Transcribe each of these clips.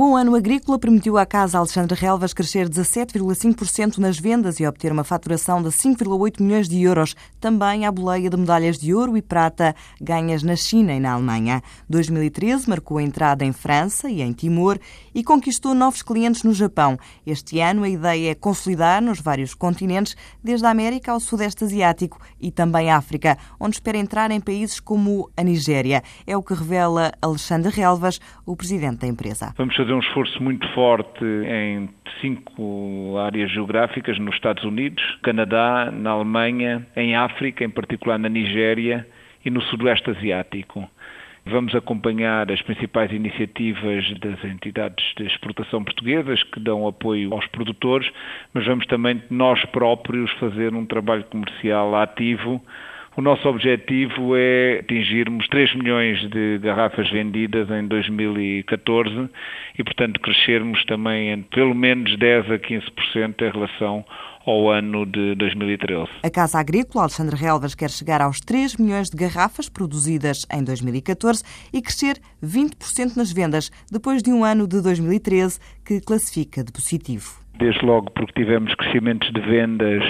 bom ano agrícola permitiu à Casa Alexandre Relvas crescer 17,5% nas vendas e obter uma faturação de 5,8 milhões de euros. Também à boleia de medalhas de ouro e prata ganhas na China e na Alemanha. 2013 marcou a entrada em França e em Timor e conquistou novos clientes no Japão. Este ano a ideia é consolidar nos vários continentes, desde a América ao Sudeste Asiático e também África, onde espera entrar em países como a Nigéria. É o que revela Alexandre Relvas, o presidente da empresa. Vamos fazer um esforço muito forte em cinco áreas geográficas nos Estados Unidos, Canadá, na Alemanha, em África, em particular na Nigéria e no Sudoeste Asiático. Vamos acompanhar as principais iniciativas das entidades de exportação portuguesas que dão apoio aos produtores, mas vamos também nós próprios fazer um trabalho comercial ativo o nosso objetivo é atingirmos 3 milhões de garrafas vendidas em 2014 e, portanto, crescermos também em pelo menos 10 a 15% em relação ao ano de 2013. A Casa Agrícola Alexandre Relvas quer chegar aos 3 milhões de garrafas produzidas em 2014 e crescer 20% nas vendas, depois de um ano de 2013 que classifica de positivo. Desde logo porque tivemos crescimentos de vendas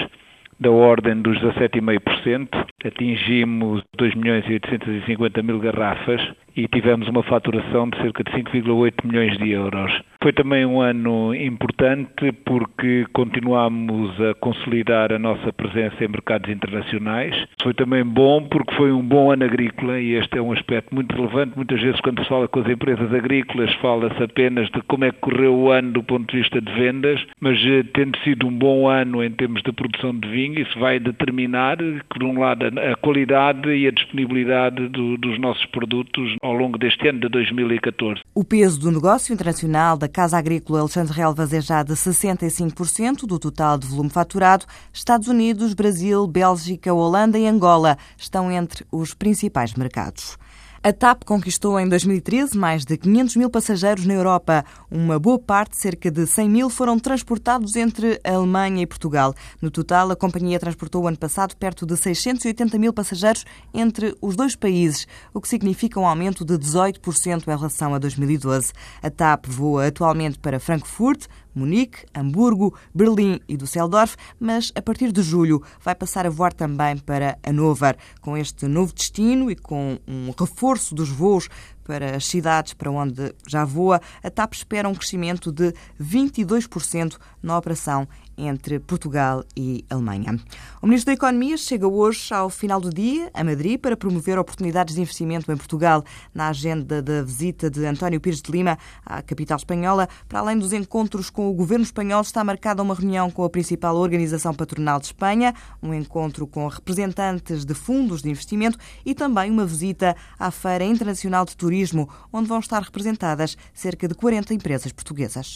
da ordem dos 17,5%, atingimos 2 milhões e 850 mil garrafas e tivemos uma faturação de cerca de 5,8 milhões de euros. Foi também um ano importante porque continuamos a consolidar a nossa presença em mercados internacionais. Foi também bom porque foi um bom ano agrícola e este é um aspecto muito relevante. Muitas vezes, quando se fala com as empresas agrícolas, fala-se apenas de como é que correu o ano do ponto de vista de vendas, mas eh, tendo sido um bom ano em termos de produção de vinho, isso vai determinar, por um lado, a qualidade e a disponibilidade do, dos nossos produtos ao longo deste ano de 2014. O peso do negócio internacional da Casa Agrícola Alexandre Relvas é já de 65% do total de volume faturado. Estados Unidos, Brasil, Bélgica, Holanda e Angola estão entre os principais mercados. A TAP conquistou em 2013 mais de 500 mil passageiros na Europa. Uma boa parte, cerca de 100 mil, foram transportados entre a Alemanha e Portugal. No total, a companhia transportou ano passado perto de 680 mil passageiros entre os dois países, o que significa um aumento de 18% em relação a 2012. A TAP voa atualmente para Frankfurt, Munique, Hamburgo, Berlim e Düsseldorf, mas a partir de julho vai passar a voar também para Hannover. Com este novo destino e com um reforço dos voos para as cidades para onde já voa, a TAP espera um crescimento de 22% na operação entre Portugal e Alemanha. O Ministro da Economia chega hoje ao final do dia a Madrid para promover oportunidades de investimento em Portugal. Na agenda da visita de António Pires de Lima à capital espanhola, para além dos encontros com o governo espanhol, está marcada uma reunião com a principal organização patronal de Espanha, um encontro com representantes de fundos de investimento e também uma visita à Feira Internacional de Turismo, onde vão estar representadas cerca de 40 empresas portuguesas.